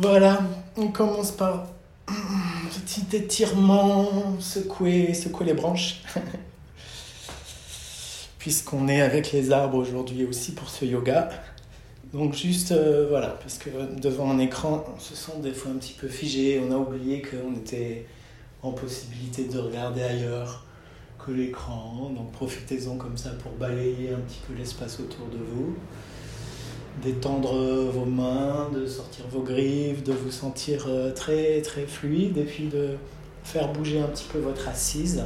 Voilà, on commence par petit étirement, secouer, secouer les branches. Puisqu'on est avec les arbres aujourd'hui aussi pour ce yoga. Donc juste, euh, voilà, parce que devant un écran, on se sent des fois un petit peu figé. On a oublié qu'on était en possibilité de regarder ailleurs que l'écran. Donc profitez-en comme ça pour balayer un petit peu l'espace autour de vous d'étendre vos mains, de sortir vos griffes, de vous sentir euh, très très fluide et puis de faire bouger un petit peu votre assise.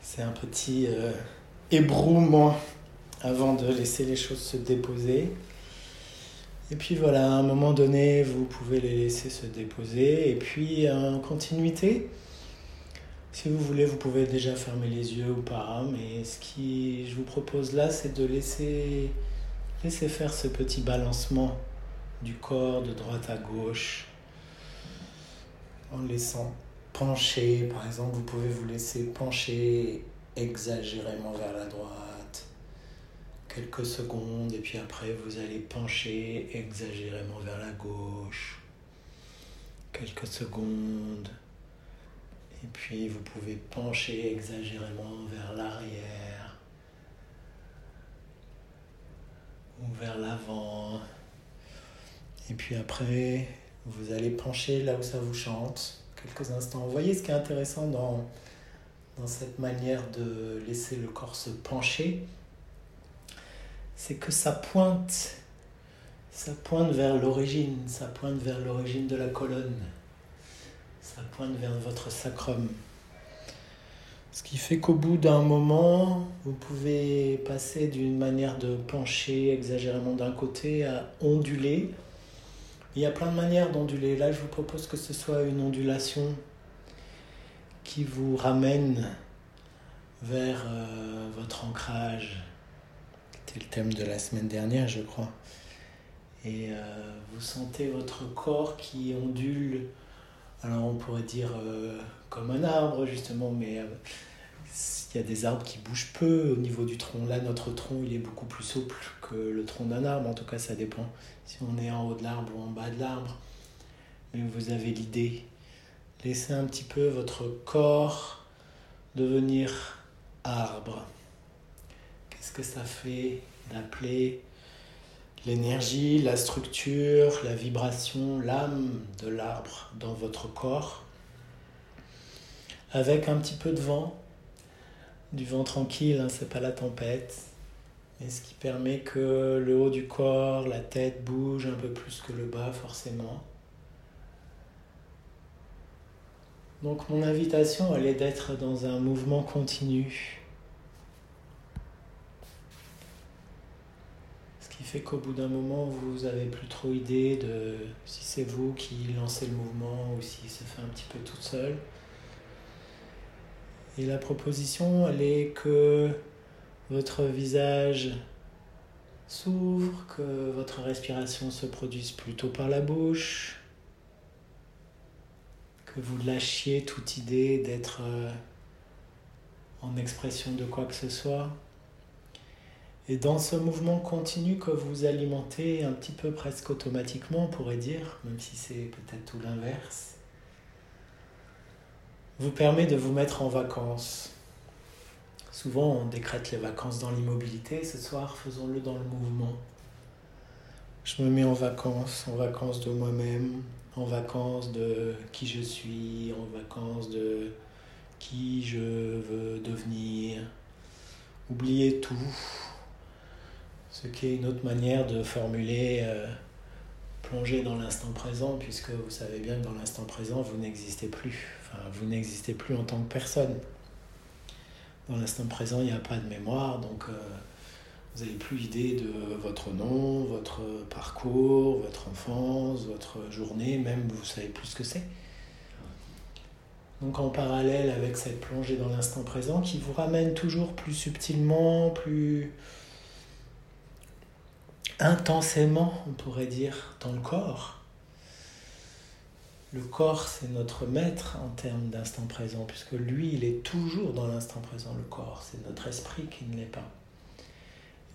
C'est un petit euh, ébrouement avant de laisser les choses se déposer. Et puis voilà, à un moment donné, vous pouvez les laisser se déposer. Et puis en continuité, si vous voulez, vous pouvez déjà fermer les yeux ou pas, mais ce que je vous propose là, c'est de laisser, laisser faire ce petit balancement du corps de droite à gauche, en laissant pencher. Par exemple, vous pouvez vous laisser pencher exagérément vers la droite, quelques secondes, et puis après, vous allez pencher exagérément vers la gauche, quelques secondes et puis vous pouvez pencher exagérément vers l'arrière. Ou vers l'avant. Et puis après, vous allez pencher là où ça vous chante quelques instants. Vous voyez ce qui est intéressant dans, dans cette manière de laisser le corps se pencher, c'est que ça pointe, ça pointe vers l'origine, ça pointe vers l'origine de la colonne ça pointe vers votre sacrum. Ce qui fait qu'au bout d'un moment, vous pouvez passer d'une manière de pencher exagérément d'un côté à onduler. Il y a plein de manières d'onduler. Là, je vous propose que ce soit une ondulation qui vous ramène vers euh, votre ancrage. C'était le thème de la semaine dernière, je crois. Et euh, vous sentez votre corps qui ondule alors on pourrait dire euh, comme un arbre justement, mais euh, il y a des arbres qui bougent peu au niveau du tronc. Là, notre tronc, il est beaucoup plus souple que le tronc d'un arbre. En tout cas, ça dépend si on est en haut de l'arbre ou en bas de l'arbre. Mais vous avez l'idée. Laissez un petit peu votre corps devenir arbre. Qu'est-ce que ça fait d'appeler l'énergie, la structure, la vibration, l'âme de l'arbre dans votre corps, avec un petit peu de vent, du vent tranquille, hein, c'est pas la tempête, mais ce qui permet que le haut du corps, la tête bouge un peu plus que le bas forcément. Donc mon invitation, elle est d'être dans un mouvement continu fait qu'au bout d'un moment, vous n'avez plus trop idée de si c'est vous qui lancez le mouvement ou si se fait un petit peu toute seule. Et la proposition, elle est que votre visage s'ouvre, que votre respiration se produise plutôt par la bouche, que vous lâchiez toute idée d'être euh, en expression de quoi que ce soit. Et dans ce mouvement continu que vous alimentez un petit peu presque automatiquement, on pourrait dire, même si c'est peut-être tout l'inverse, vous permet de vous mettre en vacances. Souvent, on décrète les vacances dans l'immobilité. Ce soir, faisons-le dans le mouvement. Je me mets en vacances, en vacances de moi-même, en vacances de qui je suis, en vacances de qui je veux devenir. Oubliez tout, ce qui est une autre manière de formuler euh, plonger dans l'instant présent, puisque vous savez bien que dans l'instant présent, vous n'existez plus. Enfin, vous n'existez plus en tant que personne. Dans l'instant présent, il n'y a pas de mémoire, donc euh, vous n'avez plus idée de votre nom, votre parcours, votre enfance, votre journée, même vous savez plus ce que c'est. Donc en parallèle avec cette plongée dans l'instant présent qui vous ramène toujours plus subtilement, plus, intensément, on pourrait dire, dans le corps. Le corps, c'est notre maître en termes d'instant présent, puisque lui, il est toujours dans l'instant présent, le corps. C'est notre esprit qui ne l'est pas.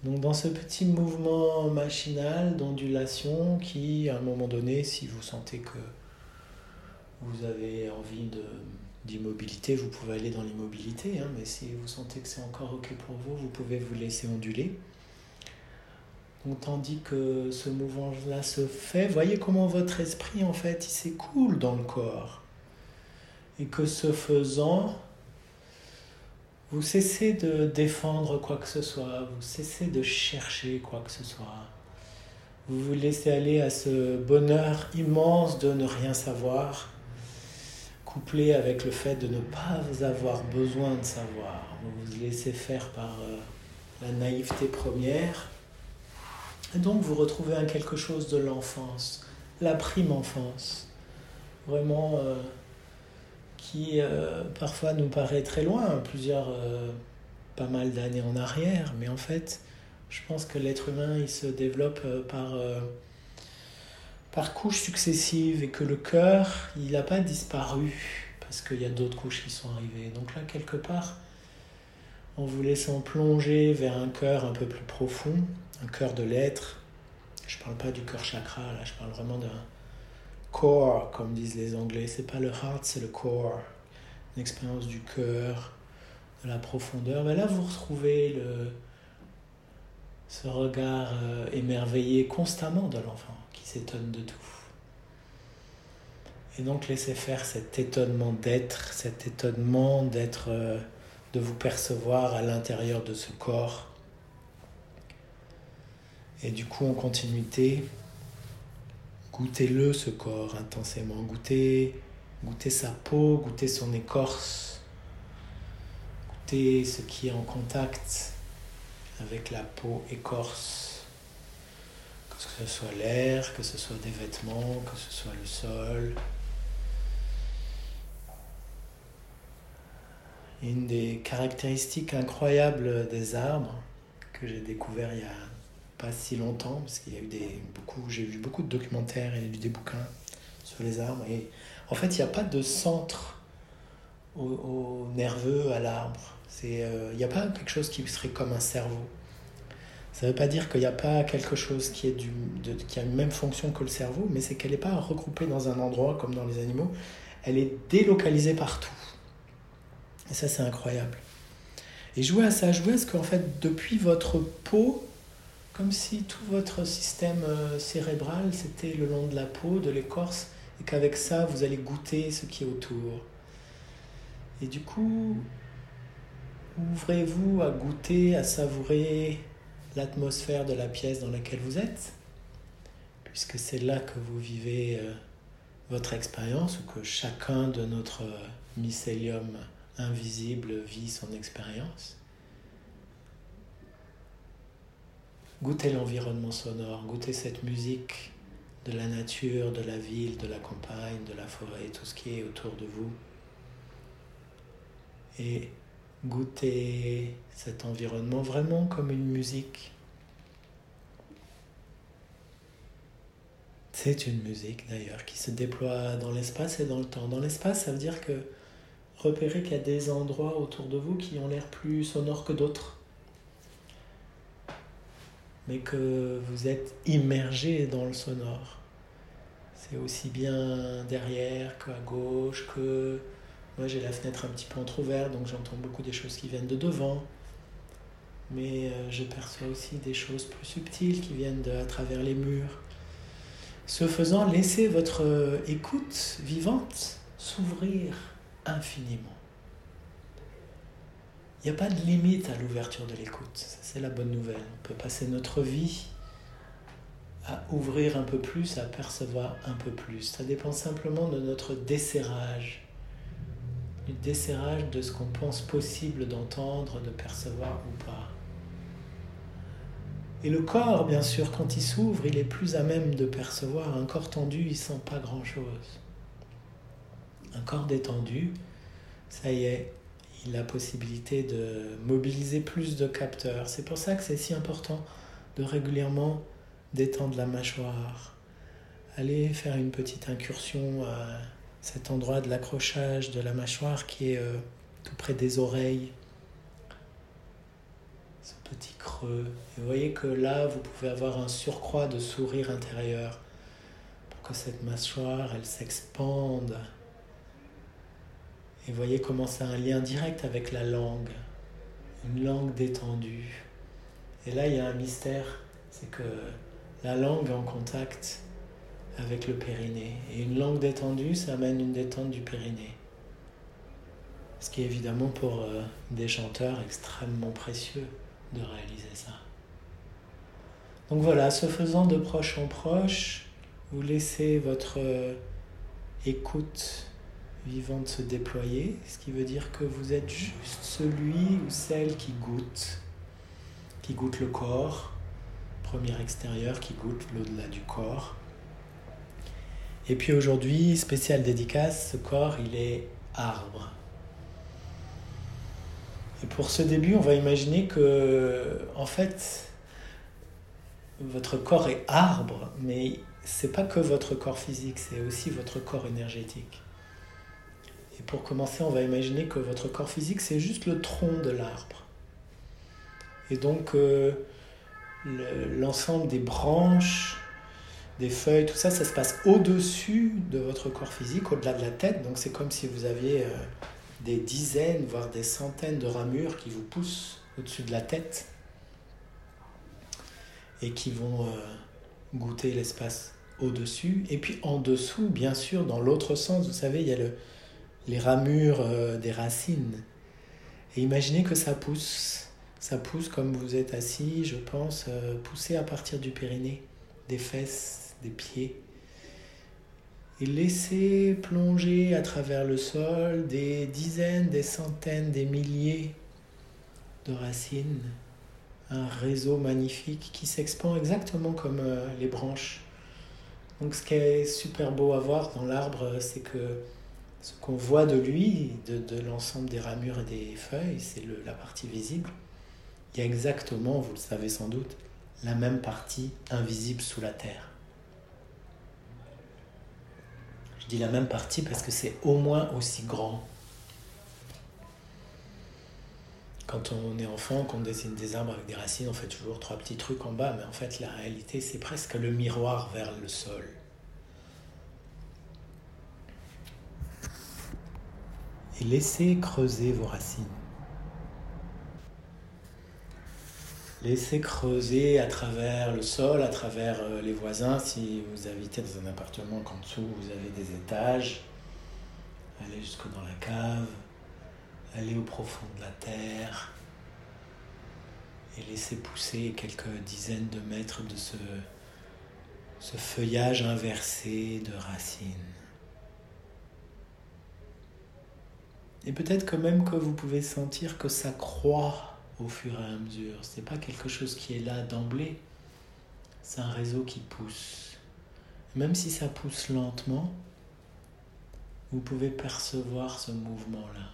Donc dans ce petit mouvement machinal d'ondulation qui, à un moment donné, si vous sentez que vous avez envie d'immobilité, vous pouvez aller dans l'immobilité, hein, mais si vous sentez que c'est encore OK pour vous, vous pouvez vous laisser onduler. Tandis que ce mouvement-là se fait, voyez comment votre esprit, en fait, s'écoule dans le corps. Et que ce faisant, vous cessez de défendre quoi que ce soit, vous cessez de chercher quoi que ce soit. Vous vous laissez aller à ce bonheur immense de ne rien savoir, couplé avec le fait de ne pas avoir besoin de savoir. Vous vous laissez faire par euh, la naïveté première. Et donc vous retrouvez un quelque chose de l'enfance, la prime enfance. Vraiment. Euh, qui euh, parfois nous paraît très loin, plusieurs, euh, pas mal d'années en arrière, mais en fait, je pense que l'être humain, il se développe par, par couches successives et que le cœur, il n'a pas disparu parce qu'il y a d'autres couches qui sont arrivées. Donc là, quelque part, en vous laissant plonger vers un cœur un peu plus profond, un cœur de l'être, je ne parle pas du cœur chakra, là, je parle vraiment d'un core, comme disent les Anglais. C'est pas le heart, c'est le core. Une expérience du cœur, de la profondeur. Mais là, vous retrouvez le, ce regard euh, émerveillé constamment de l'enfant qui s'étonne de tout. Et donc, laissez faire cet étonnement d'être, cet étonnement d'être, euh, de vous percevoir à l'intérieur de ce corps. Et du coup, en continuité, Goûtez-le, ce corps, intensément. Goûtez, goûtez sa peau, goûtez son écorce. Goûtez ce qui est en contact avec la peau écorce. Que ce soit l'air, que ce soit des vêtements, que ce soit le sol. Une des caractéristiques incroyables des arbres que j'ai découvert il y a pas si longtemps, parce qu'il y a eu des, beaucoup, j'ai vu beaucoup de documentaires et des bouquins sur les arbres. Et en fait, il n'y a pas de centre au, nerveux à l'arbre. Euh, il n'y a pas quelque chose qui serait comme un cerveau. Ça ne veut pas dire qu'il n'y a pas quelque chose qui, est du, qui a une même fonction que le cerveau, mais c'est qu'elle n'est pas regroupée dans un endroit comme dans les animaux. Elle est délocalisée partout. Et ça, c'est incroyable. Et jouer à ça, jouer à ce qu'en fait, depuis votre peau, comme si tout votre système euh, cérébral, c'était le long de la peau, de l'écorce, et qu'avec ça, vous allez goûter ce qui est autour. Et du coup, ouvrez-vous à goûter, à savourer l'atmosphère de la pièce dans laquelle vous êtes, puisque c'est là que vous vivez euh, votre expérience, ou que chacun de notre mycélium invisible vit son expérience. Goûtez l'environnement sonore, goûtez cette musique de la nature, de la ville, de la campagne, de la forêt, tout ce qui est autour de vous. Et goûtez cet environnement vraiment comme une musique. C'est une musique d'ailleurs qui se déploie dans l'espace et dans le temps. Dans l'espace, ça veut dire que repérez qu'il y a des endroits autour de vous qui ont l'air plus sonores que d'autres mais que vous êtes immergé dans le sonore. C'est aussi bien derrière qu'à gauche, que moi j'ai la fenêtre un petit peu entrouverte, donc j'entends beaucoup des choses qui viennent de devant. Mais euh, je perçois aussi des choses plus subtiles qui viennent à travers les murs. Ce faisant, laissez votre euh, écoute vivante s'ouvrir infiniment. Il n'y a pas de limite à l'ouverture de l'écoute. c'est la bonne nouvelle. On peut passer notre vie à ouvrir un peu plus, à percevoir un peu plus. Ça dépend simplement de notre desserrage. Du desserrage de ce qu'on pense possible d'entendre, de percevoir ou pas. Et le corps, bien sûr, quand il s'ouvre, il est plus à même de percevoir. Un corps tendu, il sent pas grand-chose. Un corps détendu, ça y est, la possibilité de mobiliser plus de capteurs. C'est pour ça que c'est si important de régulièrement détendre la mâchoire. Aller faire une petite incursion à cet endroit de l'accrochage de la mâchoire qui est euh, tout près des oreilles. ce petit creux. Et vous voyez que là, vous pouvez avoir un surcroît de sourire intérieur pour que cette mâchoire, elle s'expande. Et voyez comment c'est un lien direct avec la langue, une langue détendue. Et là, il y a un mystère, c'est que la langue est en contact avec le périnée. Et une langue détendue, ça amène une détente du périnée. Ce qui est évidemment pour euh, des chanteurs extrêmement précieux de réaliser ça. Donc voilà, ce faisant de proche en proche, vous laissez votre euh, écoute vivante se déployer, ce qui veut dire que vous êtes juste celui ou celle qui goûte, qui goûte le corps, premier extérieur qui goûte l'au-delà du corps. Et puis aujourd'hui, spécial dédicace, ce corps, il est arbre. Et pour ce début, on va imaginer que, en fait, votre corps est arbre, mais c'est pas que votre corps physique, c'est aussi votre corps énergétique. Et pour commencer, on va imaginer que votre corps physique, c'est juste le tronc de l'arbre. Et donc, euh, l'ensemble des branches, des feuilles, tout ça, ça se passe au-dessus de votre corps physique, au-delà de la tête. Donc, c'est comme si vous aviez euh, des dizaines, voire des centaines de ramures qui vous poussent au-dessus de la tête et qui vont euh, goûter l'espace au-dessus. Et puis en dessous, bien sûr, dans l'autre sens, vous savez, il y a le, les ramures euh, des racines. Et imaginez que ça pousse. Ça pousse comme vous êtes assis, je pense, euh, poussé à partir du périnée, des fesses, des pieds et laissez plonger à travers le sol des dizaines, des centaines, des milliers de racines, un réseau magnifique qui s'expand exactement comme euh, les branches. Donc ce qui est super beau à voir dans l'arbre, c'est que ce qu'on voit de lui, de, l'ensemble des ramures et des feuilles, c'est la partie visible. Il y a exactement, vous le savez sans doute, la même partie invisible sous la terre. Je dis la même partie parce que c'est au moins aussi grand. Quand on est enfant, qu'on dessine des arbres avec des racines, on fait toujours trois petits trucs en bas, mais en fait la réalité c'est presque le miroir vers le sol. Et laissez creuser vos racines. Laissez creuser à travers le sol, à travers euh, les voisins. Si vous habitez dans un appartement qu'en dessous vous avez des étages, allez jusque dans la cave, allez au profond de la terre et laissez pousser quelques dizaines de mètres de ce, ce feuillage inversé de racines. Et peut-être quand même que vous pouvez sentir que ça croît au fur et à mesure. Ce n'est pas quelque chose qui est là d'emblée. C'est un réseau qui pousse. Même si ça pousse lentement, vous pouvez percevoir ce mouvement-là.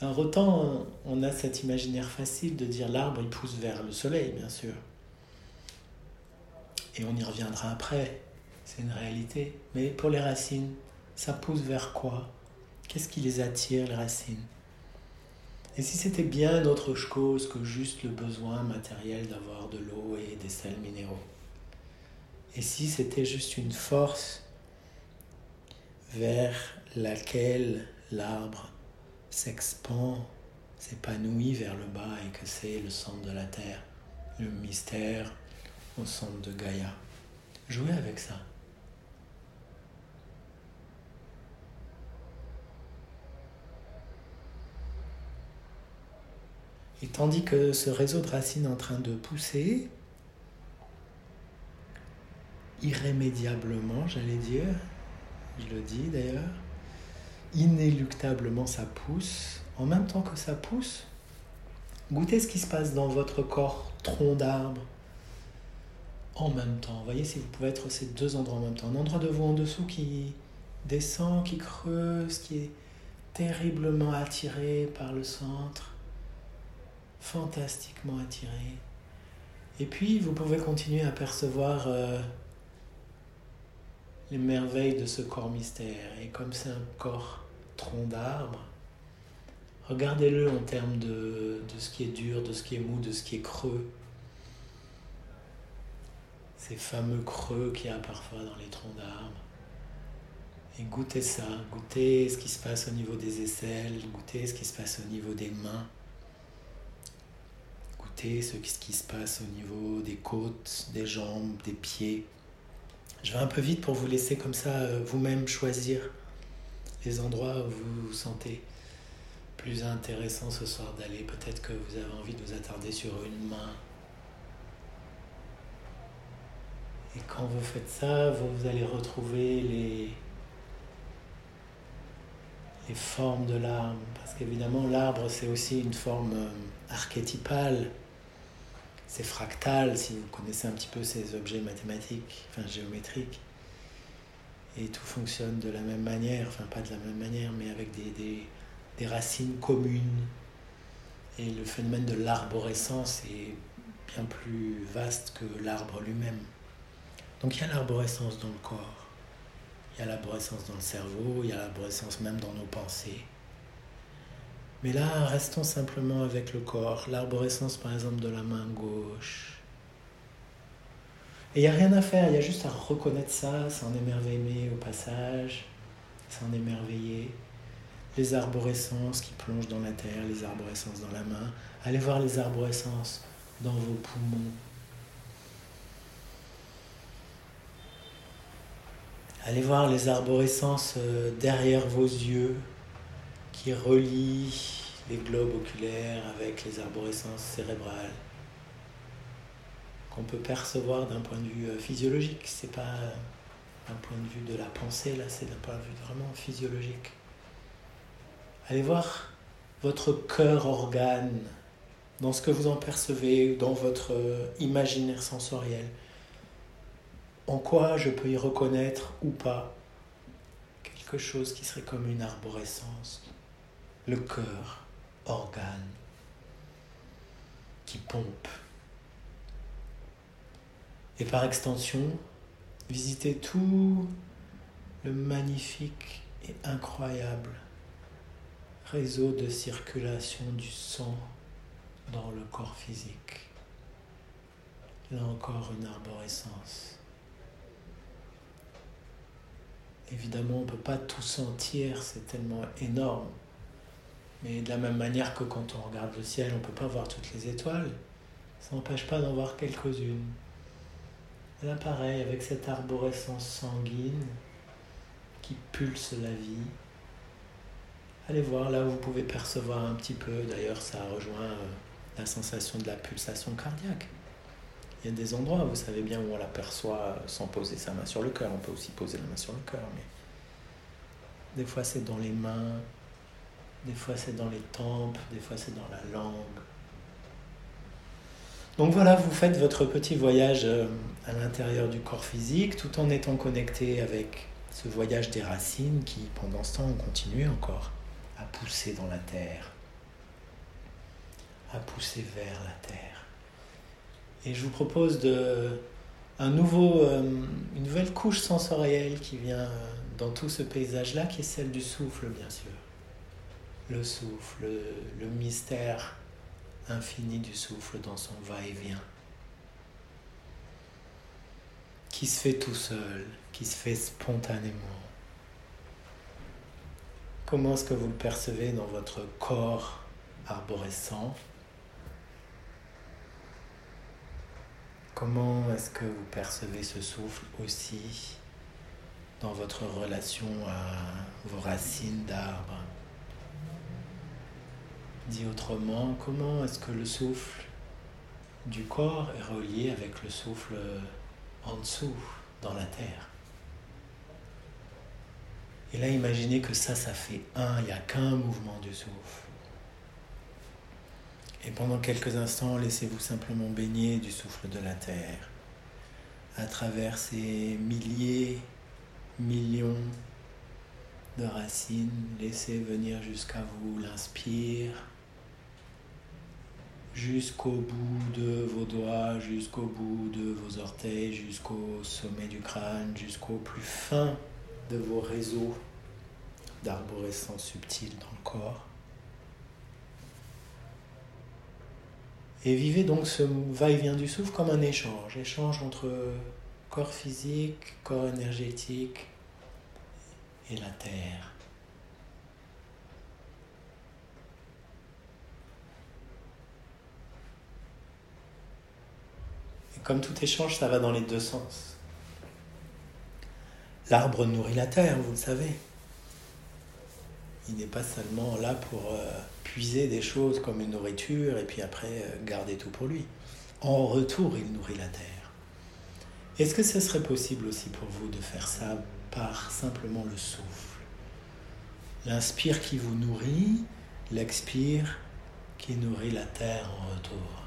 Alors autant on a cet imaginaire facile de dire l'arbre il pousse vers le soleil, bien sûr. Et on y reviendra après, c'est une réalité. Mais pour les racines, ça pousse vers quoi? Qu'est-ce qui les attire, les racines? Et si c'était bien d'autre chose que juste le besoin matériel d'avoir de l'eau et des sels minéraux? Et si c'était juste une force vers laquelle l'arbre s'expand, s'épanouit vers le bas et que c'est le centre de la Terre, le mystère au centre de Gaïa? Jouez avec ça. Et tandis que ce réseau de racines est en train de pousser, irrémédiablement, j'allais dire, je le dis d'ailleurs, inéluctablement ça pousse, en même temps que ça pousse, goûtez ce qui se passe dans votre corps tronc d'arbre en même temps. Voyez si vous pouvez être ces deux endroits en même temps. Un endroit de vous en dessous qui descend, qui creuse, qui est terriblement attiré par le centre fantastiquement attiré. Et puis, vous pouvez continuer à percevoir euh, les merveilles de ce corps mystère. Et comme c'est un corps tronc d'arbre, Regardez-le en termes de, ce qui est dur, de ce qui est mou, de ce qui est creux. Ces fameux creux qu'il y a parfois dans les troncs d'arbres. Et goûtez ça, goûtez ce qui se passe au niveau des aisselles, goûtez ce qui se passe au niveau des mains, ce qui se passe au niveau des côtes, des jambes, des pieds. Je vais un peu vite pour vous laisser comme ça euh, vous-même choisir les endroits où vous vous sentez plus intéressant ce soir d'aller. Peut-être que vous avez envie de vous attarder sur une main. Et quand vous faites ça, vous allez retrouver les, les formes de l'arbre. Parce qu'évidemment, l'arbre, c'est aussi une forme euh, archétypale. C'est fractal, si vous connaissez un petit peu ces objets mathématiques, enfin géométriques. Et tout fonctionne de la même manière, enfin pas de la même manière, mais avec des, des, racines communes. Et le phénomène de l'arborescence est bien plus vaste que l'arbre lui-même. Donc il y a l'arborescence dans le corps, il y a l'arborescence dans le cerveau, il y a l'arborescence même dans nos pensées. Mais là, restons simplement avec le corps. L'arborescence, par exemple, de la main gauche. Et il n'y a rien à faire, il y a juste à reconnaître ça, s'en émerveiller au passage, s'en émerveiller. Les arborescences qui plongent dans la terre, les arborescences dans la main. Allez voir les arborescences dans vos poumons. Allez voir les arborescences euh, derrière vos yeux qui relient les globes oculaires avec les arborescences cérébrales qu'on peut percevoir d'un point de vue euh, physiologique. C'est pas un point de vue de la pensée, là, c'est d'un point de vue vraiment physiologique. Allez voir votre cœur organe dans ce que vous en percevez, dans votre euh, imaginaire sensoriel. En quoi je peux y reconnaître ou pas quelque chose qui serait comme une arborescence le cœur, organe, qui pompe. Et par extension, visiter tout le magnifique et incroyable réseau de circulation du sang dans le corps physique. Là encore une arborescence. Évidemment, on ne peut pas tout sentir, c'est tellement énorme. Mais de la même manière que quand on regarde le ciel, on ne peut pas voir toutes les étoiles, ça n'empêche pas d'en voir quelques-unes. Là, pareil, avec cette arborescence sanguine qui pulse la vie. Allez voir là où vous pouvez percevoir un petit peu. D'ailleurs, ça rejoint euh, la sensation de la pulsation cardiaque. Il y a des endroits, vous savez bien, où on l'aperçoit sans poser sa main sur le cœur. On peut aussi poser la main sur le cœur, mais des fois c'est dans les mains, des fois c'est dans les tempes, des fois c'est dans la langue. Donc voilà, vous faites votre petit voyage euh, à l'intérieur du corps physique tout en étant connecté avec ce voyage des racines qui, pendant ce temps, ont continué encore à pousser dans la terre, à pousser vers la terre. Et je vous propose de, euh, une nouvelle couche sensorielle qui vient dans tout ce paysage-là, qui est celle du souffle, bien sûr le souffle, le mystère infini du souffle dans son va-et-vient, qui se fait tout seul, qui se fait spontanément. Comment est-ce que vous le percevez dans votre corps arborescent? Comment est-ce que vous percevez ce souffle aussi dans votre relation à vos racines d'arbre Dit autrement, comment est-ce que le souffle du corps est relié avec le souffle en dessous, dans la terre? Et là, imaginez que ça, ça fait un, il n'y a qu'un mouvement du souffle. Et pendant quelques instants, laissez-vous simplement baigner du souffle de la terre à travers ces milliers, millions de racines. Laissez venir jusqu'à vous l'inspire jusqu'au bout de vos doigts, jusqu'au bout de vos orteils, jusqu'au sommet du crâne, jusqu'au plus fin de vos réseaux d'arborescence subtile dans le corps. Et vivez donc ce va-et-vient du souffle comme un échange, échange entre corps physique, corps énergétique et la terre. Comme tout échange, ça va dans les deux sens. L'arbre nourrit la terre, vous le savez. Il n'est pas seulement là pour euh, puiser des choses comme une nourriture et puis après euh, garder tout pour lui. En retour, il nourrit la terre. Est-ce que ce serait possible aussi pour vous de faire ça par simplement le souffle? L'inspire qui vous nourrit, l'expire qui nourrit la terre en retour.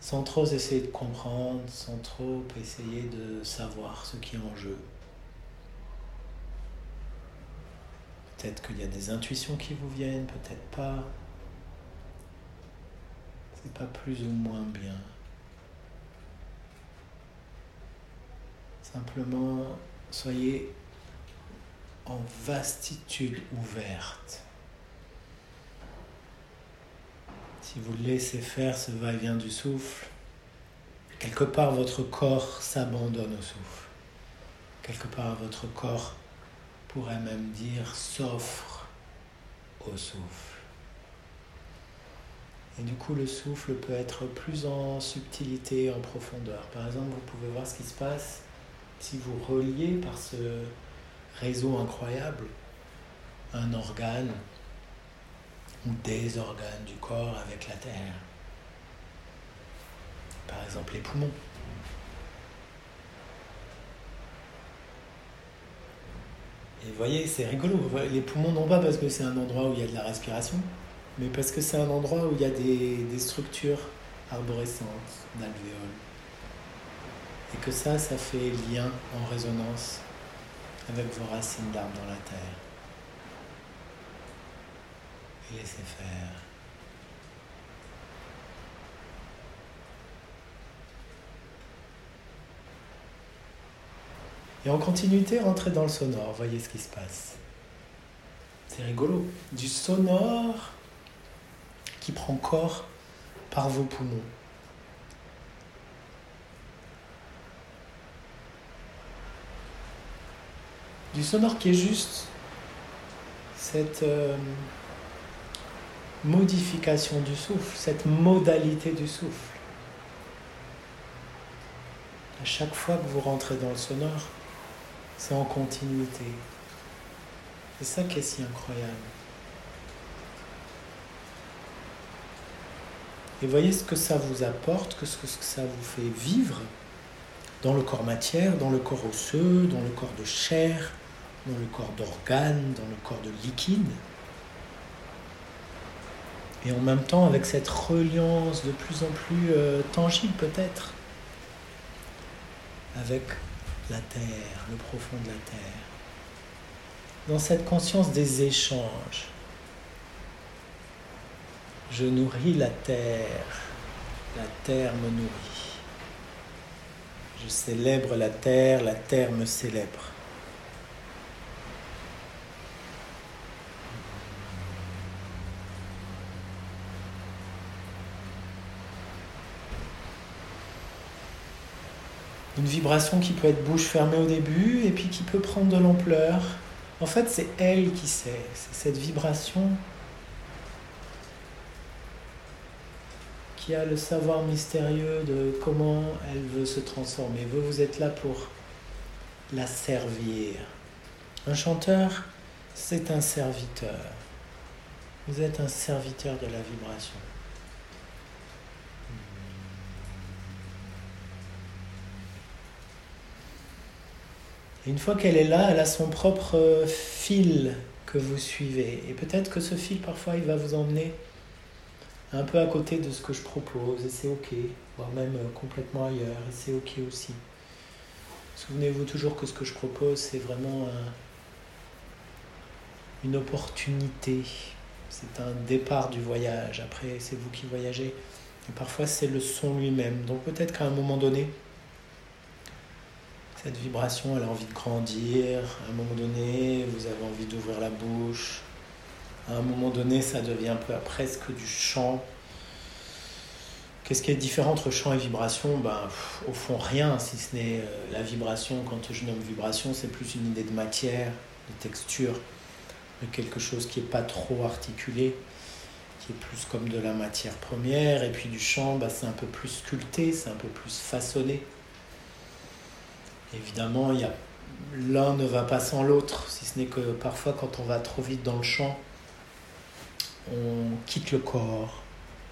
Sans trop essayer de comprendre, sans trop essayer de savoir ce qui est en jeu. Peut-être qu'il y a des intuitions qui vous viennent, peut-être pas. C'est pas plus ou moins bien. Simplement, soyez en vastitude ouverte. Si vous laissez faire ce va-et-vient du souffle, quelque part votre corps s'abandonne au souffle. Quelque part votre corps pourrait même dire s'offre au souffle. Et du coup, le souffle peut être plus en subtilité, en profondeur. Par exemple, vous pouvez voir ce qui se passe si vous reliez par ce réseau incroyable un organe des organes du corps avec la terre. Par exemple les poumons. Et vous voyez, c'est rigolo. Les poumons, non pas parce que c'est un endroit où il y a de la respiration, mais parce que c'est un endroit où il y a des, des structures arborescentes d'alvéoles et que ça, ça fait lien en résonance avec vos racines d'arbres dans la terre. Laissez faire. Et en continuité, rentrez dans le sonore, voyez ce qui se passe. C'est rigolo. Du sonore qui prend corps par vos poumons. du sonore qui est juste cette euh, modification du souffle, cette modalité du souffle. À chaque fois que vous rentrez dans le sonore, c'est en continuité. C'est ça qui est si incroyable. Et voyez ce que ça vous apporte, ce que ça vous fait vivre dans le corps matière, dans le corps osseux, dans le corps de chair, dans le corps d'organes, dans le corps de liquide. Et en même temps avec cette reliance de plus en plus euh, tangible peut-être avec la terre, le profond de la terre. Dans cette conscience des échanges, je nourris la terre, la terre me nourrit. Je célèbre la terre, la terre me célèbre. Une vibration qui peut être bouche fermée au début et puis qui peut prendre de l'ampleur. En fait, c'est elle qui sait, c'est cette vibration qui a le savoir mystérieux de comment elle veut se transformer. Vous, vous êtes là pour la servir. Un chanteur, c'est un serviteur. Vous êtes un serviteur de la vibration. Une fois qu'elle est là, elle a son propre euh, fil que vous suivez. Et peut-être que ce fil, parfois, il va vous emmener un peu à côté de ce que je propose, et c'est ok, voire même euh, complètement ailleurs, et c'est ok aussi. Souvenez-vous toujours que ce que je propose, c'est vraiment une opportunité. C'est un départ du voyage. Après, c'est vous qui voyagez. Et parfois, c'est le son lui-même. Donc peut-être qu'à un moment donné, cette vibration, elle a envie de grandir. À un moment donné, vous avez envie d'ouvrir la bouche. À un moment donné, ça devient presque du chant. Qu'est-ce qui est différent entre chant et vibration? Ben, Au fond, rien, si ce n'est euh, la vibration. Quand je nomme vibration, c'est plus une idée de matière, de texture, de quelque chose qui n'est pas trop articulé, qui est plus comme de la matière première. Et puis du chant, ben, c'est un peu plus sculpté, c'est un peu plus façonné. Évidemment, l'un ne va pas sans l'autre, si ce n'est que parfois quand on va trop vite dans le chant, on quitte le corps,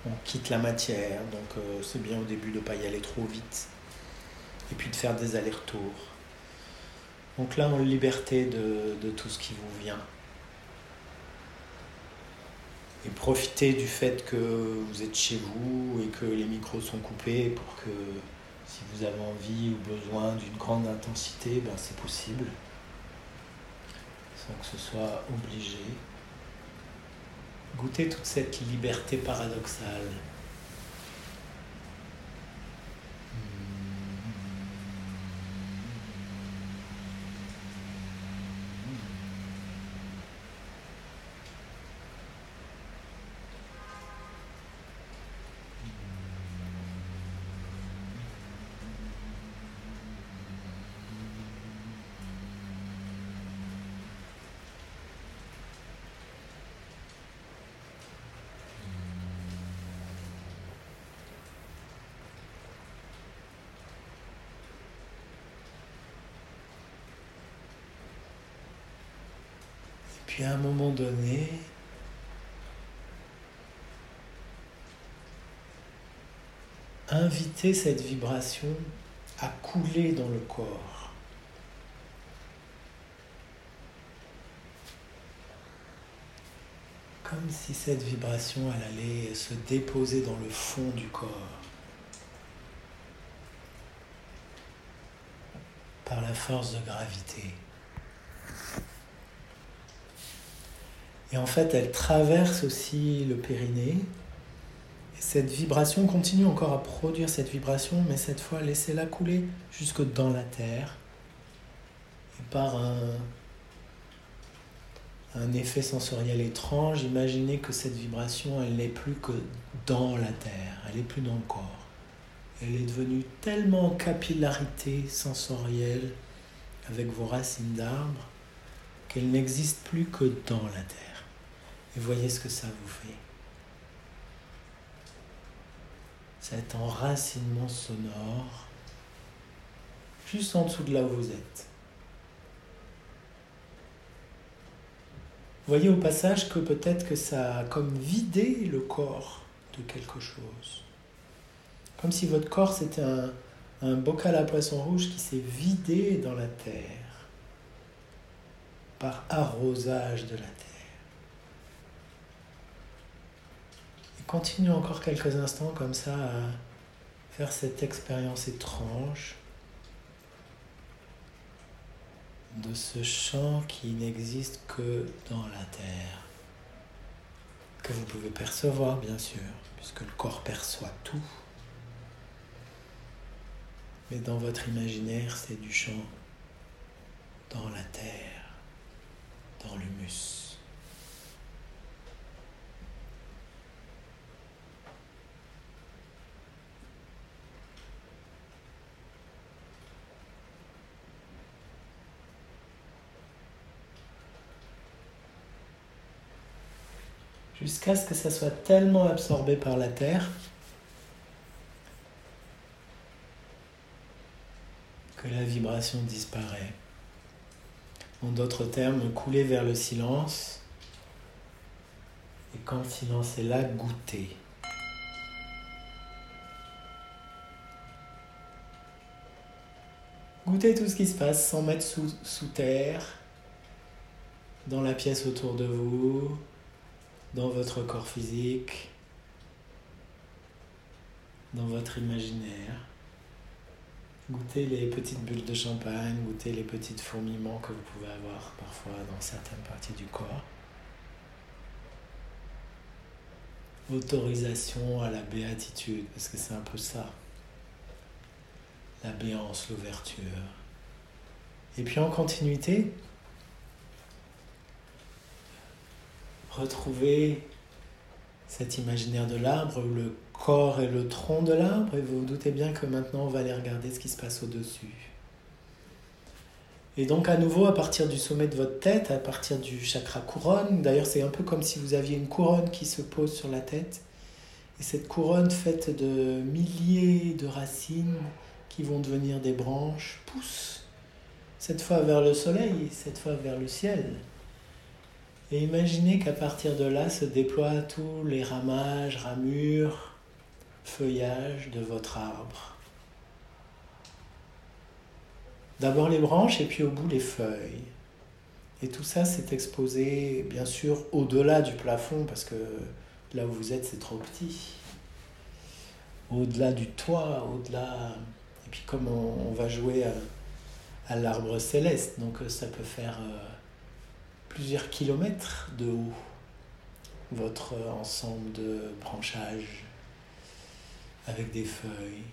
on quitte la matière, donc euh, c'est bien au début de ne pas y aller trop vite, et puis de faire des allers-retours. Donc là, en liberté de, de, tout ce qui vous vient. Et profitez du fait que vous êtes chez vous et que les micros sont coupés pour que si vous avez envie ou besoin d'une grande intensité, ben c'est possible, sans que ce soit obligé. Goûtez toute cette liberté paradoxale. Puis à un moment donné, inviter cette vibration à couler dans le corps. Comme si cette vibration elle allait se déposer dans le fond du corps. Par la force de gravité. Et en fait, elle traverse aussi le périnée. Et cette vibration continue encore à produire cette vibration, mais cette fois, laissez-la couler jusque dans la terre. Et par un, effet sensoriel étrange, imaginez que cette vibration, elle n'est plus que dans la terre, elle n'est plus dans le corps. Elle est devenue tellement en capillarité sensorielle avec vos racines d'arbre qu'elle n'existe plus que dans la terre. Voyez ce que ça vous fait. Cet enracinement sonore juste en dessous de là où vous êtes. Voyez au passage que peut-être que ça a comme vidé le corps de quelque chose. Comme si votre corps c'était un, un bocal à poisson rouge qui s'est vidé dans la terre par arrosage de la terre. Continue encore quelques instants comme ça à faire cette expérience étrange de ce chant qui n'existe que dans la terre, que vous pouvez percevoir bien sûr, puisque le corps perçoit tout. Mais dans votre imaginaire, c'est du chant dans la terre, dans l'humus. Jusqu'à ce que ça soit tellement absorbé par la terre que la vibration disparaît. En d'autres termes, couler vers le silence et quand le silence est là, goûter. Goûter tout ce qui se passe sans mettre sous, sous terre, dans la pièce autour de vous, dans votre corps physique, dans votre imaginaire. Goûtez les petites bulles de champagne, goûtez les petits fourmillements que vous pouvez avoir parfois dans certaines parties du corps. Autorisation à la béatitude, parce que c'est un peu ça. La béance, l'ouverture. Et puis en continuité, retrouvez cet imaginaire de l'arbre, le corps et le tronc de l'arbre, et vous vous doutez bien que maintenant on va aller regarder ce qui se passe au-dessus. Et donc à nouveau, à partir du sommet de votre tête, à partir du chakra couronne, d'ailleurs c'est un peu comme si vous aviez une couronne qui se pose sur la tête, et cette couronne faite de milliers de racines qui vont devenir des branches pousse, cette fois vers le soleil, cette fois vers le ciel. Et imaginez qu'à partir de là se déploient tous les ramages, ramures, feuillages de votre arbre. D'abord les branches et puis au bout les feuilles. Et tout ça s'est exposé bien sûr au-delà du plafond parce que là où vous êtes c'est trop petit. Au-delà du toit, au-delà... Et puis comme on, va jouer à, l'arbre céleste, donc ça peut faire... Euh, plusieurs kilomètres de haut votre ensemble de branchages avec des feuilles.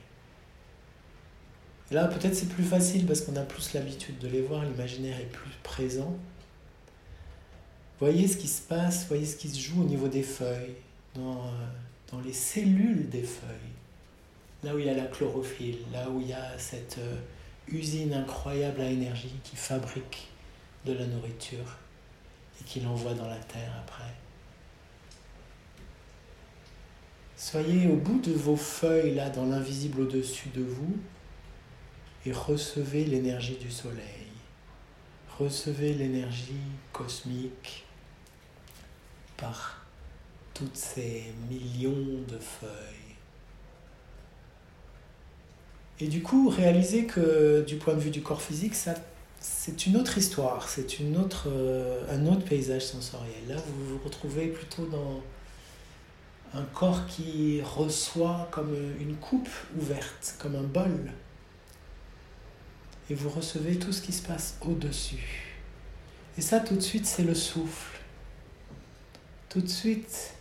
là, peut-être c'est plus facile parce qu'on a plus l'habitude de les voir, l'imaginaire est plus présent. Voyez ce qui se passe, voyez ce qui se joue au niveau des feuilles, dans, dans les cellules des feuilles, là où il y a la chlorophylle, là où il y a cette euh, usine incroyable à énergie qui fabrique de la nourriture et qu'il envoie dans la terre après. Soyez au bout de vos feuilles, là, dans l'invisible au-dessus de vous, et recevez l'énergie du soleil. Recevez l'énergie cosmique par toutes ces millions de feuilles. Et du coup, réalisez que du point de vue du corps physique, ça c'est une autre histoire, c'est une autre, euh, un autre paysage sensoriel. Là, vous vous retrouvez plutôt dans un corps qui reçoit comme une coupe ouverte, comme un bol. Et vous recevez tout ce qui se passe au-dessus. Et ça, tout de suite, c'est le souffle. Tout de suite,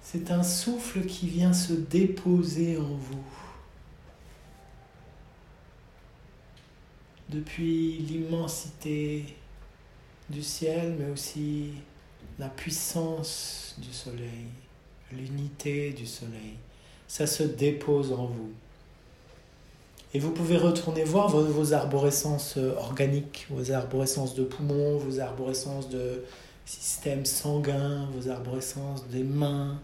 c'est un souffle qui vient se déposer en vous. Depuis l'immensité du ciel, mais aussi la puissance du soleil, l'unité du soleil. Ça se dépose en vous. Et vous pouvez retourner voir vos, arborescences organiques, vos arborescences de poumons, vos arborescences de système sanguin, vos arborescences des mains,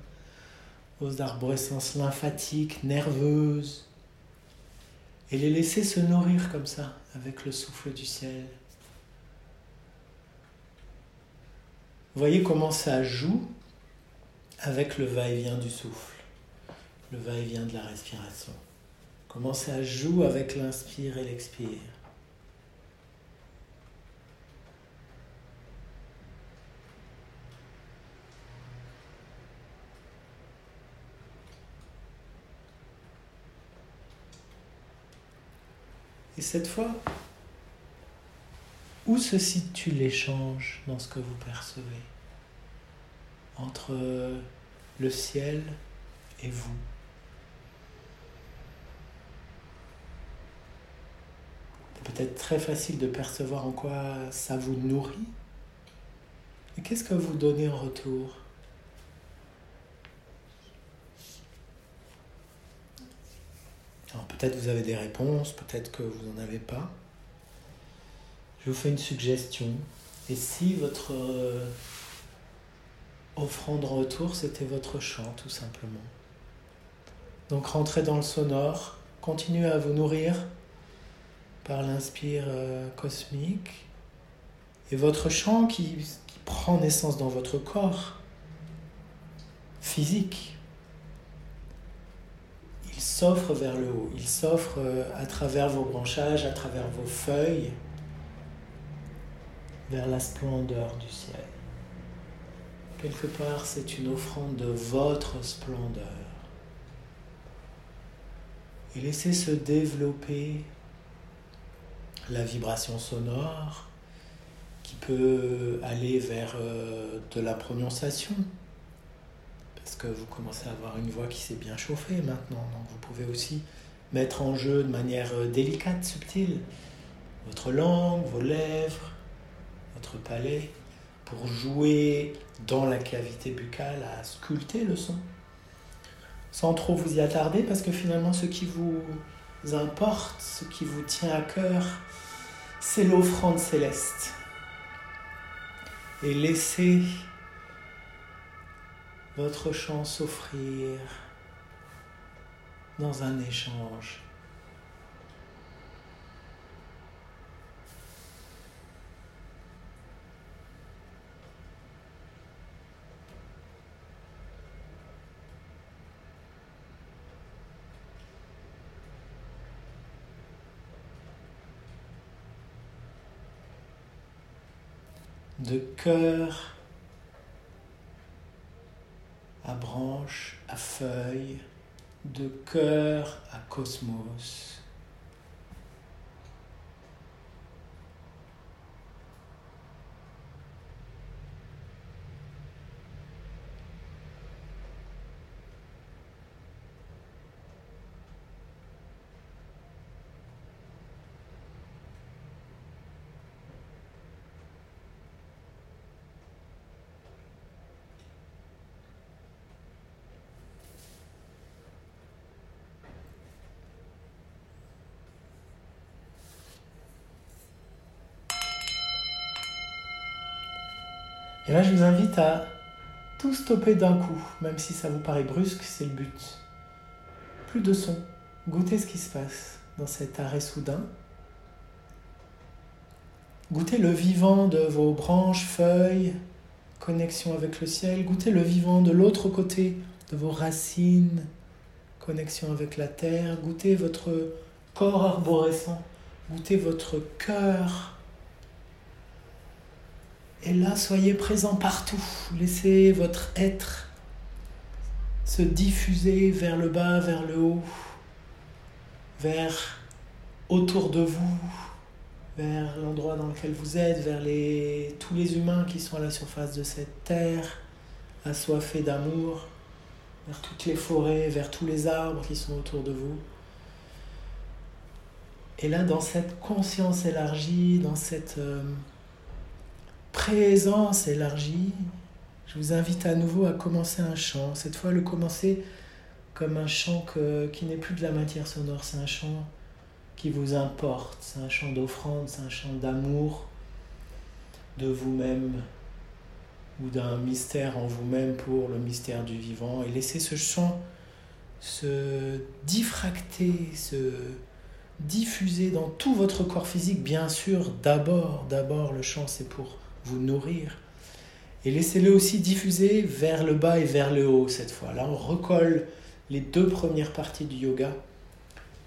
vos arborescences lymphatiques, nerveuses, et les laisser se nourrir comme ça, avec le souffle du ciel. Voyez comment ça joue avec le va-et-vient du souffle, le va-et-vient de la respiration. Comment ça joue avec l'inspire et l'expire. Et cette fois, où se situe l'échange dans ce que vous percevez? Entre le ciel et vous. C'est peut-être très facile de percevoir en quoi ça vous nourrit. Et qu'est-ce que vous donnez en retour? Alors peut-être vous avez des réponses, peut-être que vous n'en avez pas. Je vous fais une suggestion. Et si votre euh, offrande en retour, c'était votre chant, tout simplement. Donc rentrez dans le sonore, continuez à vous nourrir par l'inspire euh, cosmique. Et votre chant qui prend naissance dans votre corps physique, il s'offre vers le haut, il s'offre euh, à travers vos branchages, à travers vos feuilles, vers la splendeur du ciel. Quelque part, c'est une offrande de votre splendeur. Et laissez se développer la vibration sonore qui peut aller vers euh, de la prononciation, parce que vous commencez à avoir une voix qui s'est bien chauffée maintenant. Donc vous pouvez aussi mettre en jeu de manière euh, délicate, subtile, votre langue, vos lèvres, votre palais, pour jouer dans la cavité buccale à sculpter le son. Sans trop vous y attarder, parce que finalement, ce qui vous importe, ce qui vous tient à cœur, c'est l'offrande céleste. Et laissez votre chant s'offrir dans un échange. De cœur à branche, à feuille, de cœur à cosmos. Et là, je vous invite à tout stopper d'un coup, même si ça vous paraît brusque, c'est le but. Plus de son. Goûtez ce qui se passe dans cet arrêt soudain. Goûtez le vivant de vos branches, feuilles, connexion avec le ciel. Goûtez le vivant de l'autre côté de vos racines, connexion avec la terre. Goûtez votre corps arborescent. Goûtez votre cœur et là, soyez présent partout. Laissez votre être se diffuser vers le bas, vers le haut, vers autour de vous, vers l'endroit dans lequel vous êtes, vers tous les humains qui sont à la surface de cette terre, assoiffés d'amour, vers toutes les forêts, vers tous les arbres qui sont autour de vous. Et là, dans cette conscience élargie, dans cette... Euh, présence élargie, je vous invite à nouveau à commencer un chant. Cette fois, le commencer comme un chant qui n'est plus de la matière sonore, c'est un chant qui vous importe, c'est un chant d'offrande, c'est un chant d'amour de vous-même ou d'un mystère en vous-même pour le mystère du vivant. Et laissez ce chant se diffracter, se diffuser dans tout votre corps physique. Bien sûr, d'abord, d'abord, le chant, c'est pour vous nourrir. Et laissez-le aussi diffuser vers le bas et vers le haut cette fois. Là, on recolle les deux premières parties du yoga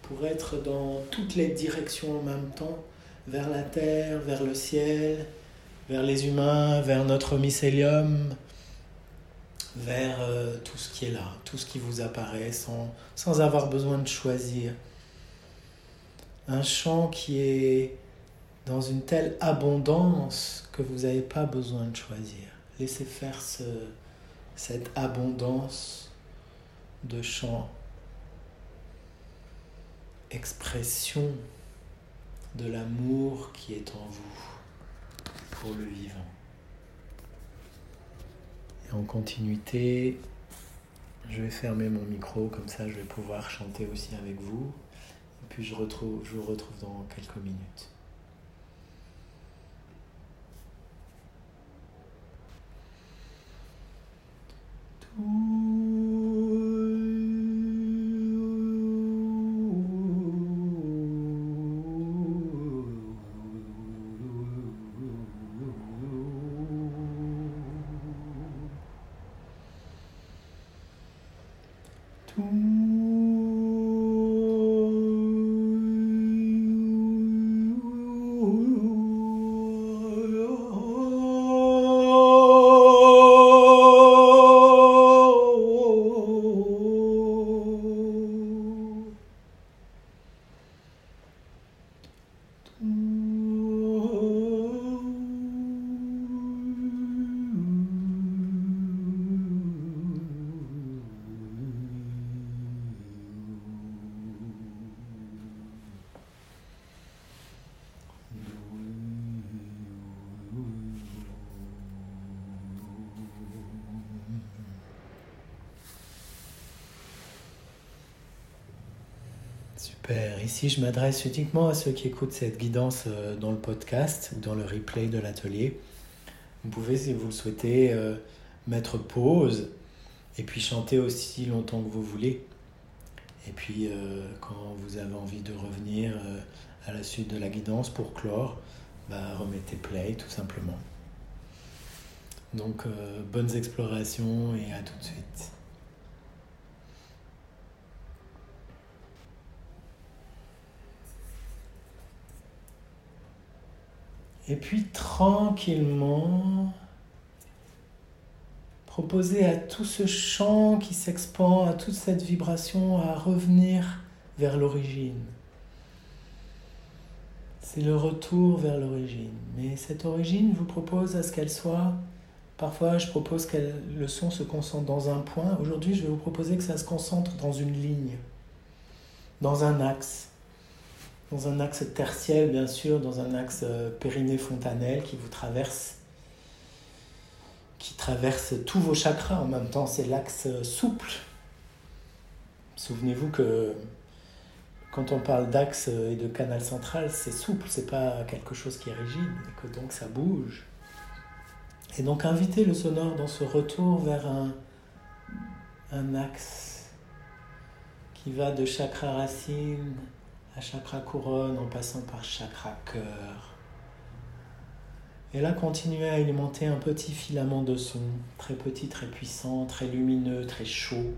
pour être dans toutes les directions en même temps, vers la terre, vers le ciel, vers les humains, vers notre mycélium, vers euh, tout ce qui est là, tout ce qui vous apparaît sans, sans avoir besoin de choisir. Un chant qui est dans une telle abondance que vous n'avez pas besoin de choisir. Laissez faire ce, cette abondance de chant, expression de l'amour qui est en vous pour le vivant. Et en continuité, je vais fermer mon micro, comme ça je vais pouvoir chanter aussi avec vous. Et puis je, retrouve, je vous retrouve dans quelques minutes. Ooh. Super. Ici, je m'adresse uniquement à ceux qui écoutent cette guidance euh, dans le podcast ou dans le replay de l'atelier. Vous pouvez, si vous le souhaitez, euh, mettre pause et puis chanter aussi longtemps que vous voulez. Et puis, euh, quand vous avez envie de revenir à la suite de la guidance pour clore, bah, remettez play tout simplement. Donc, bonnes explorations et à tout de suite. Et puis tranquillement, proposer à tout ce chant qui s'expand, à toute cette vibration, à revenir vers l'origine. C'est le retour vers l'origine. Mais cette origine, vous propose à ce qu'elle soit, parfois je propose que le son se concentre dans un point. Aujourd'hui, je vais vous proposer que ça se concentre dans une ligne, dans un axe dans un axe tertiel, bien sûr, dans un axe euh, périnée-fontanelle qui vous traverse, qui traverse tous vos chakras en même temps. C'est l'axe euh, souple. Souvenez-vous que quand on parle d'axe euh, et de canal central, c'est souple, c'est pas quelque chose qui est rigide, et que donc ça bouge. Et donc invitez le sonore dans ce retour vers un, un axe qui va de chakra racine chakra couronne en passant par chakra cœur. Et là, continuez à alimenter un petit filament de son, très petit, très puissant, très lumineux, très chaud,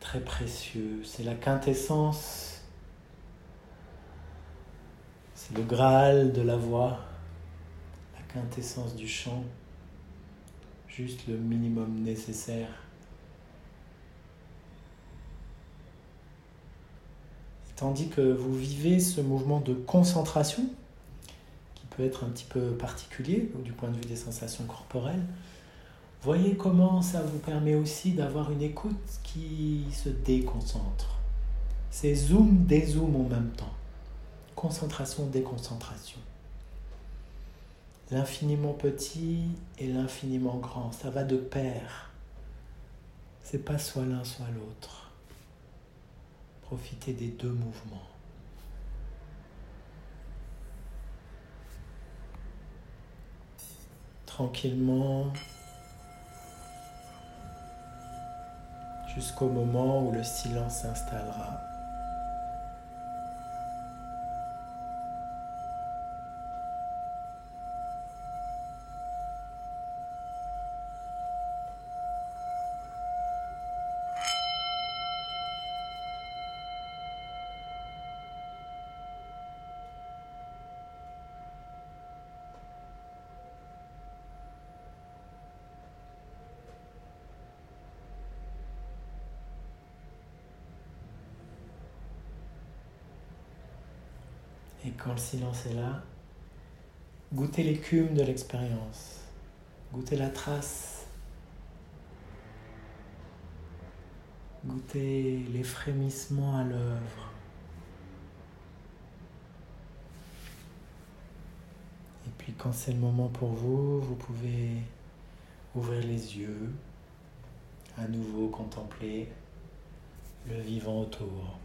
très précieux. C'est la quintessence, c'est le Graal de la voix, la quintessence du chant, juste le minimum nécessaire tandis que vous vivez ce mouvement de concentration, qui peut être un petit peu particulier du point de vue des sensations corporelles, voyez comment ça vous permet aussi d'avoir une écoute qui se déconcentre. C'est zoom, dézoom en même temps. Concentration, déconcentration. L'infiniment petit et l'infiniment grand, ça va de pair. C'est pas soit l'un soit l'autre. Profitez des deux mouvements. Tranquillement, jusqu'au moment où le silence s'installera. Le silence est là, goûtez l'écume de l'expérience, goûtez la trace, goûtez les frémissements à l'œuvre. Et puis quand c'est le moment pour vous, vous pouvez ouvrir les yeux, à nouveau contempler le vivant autour.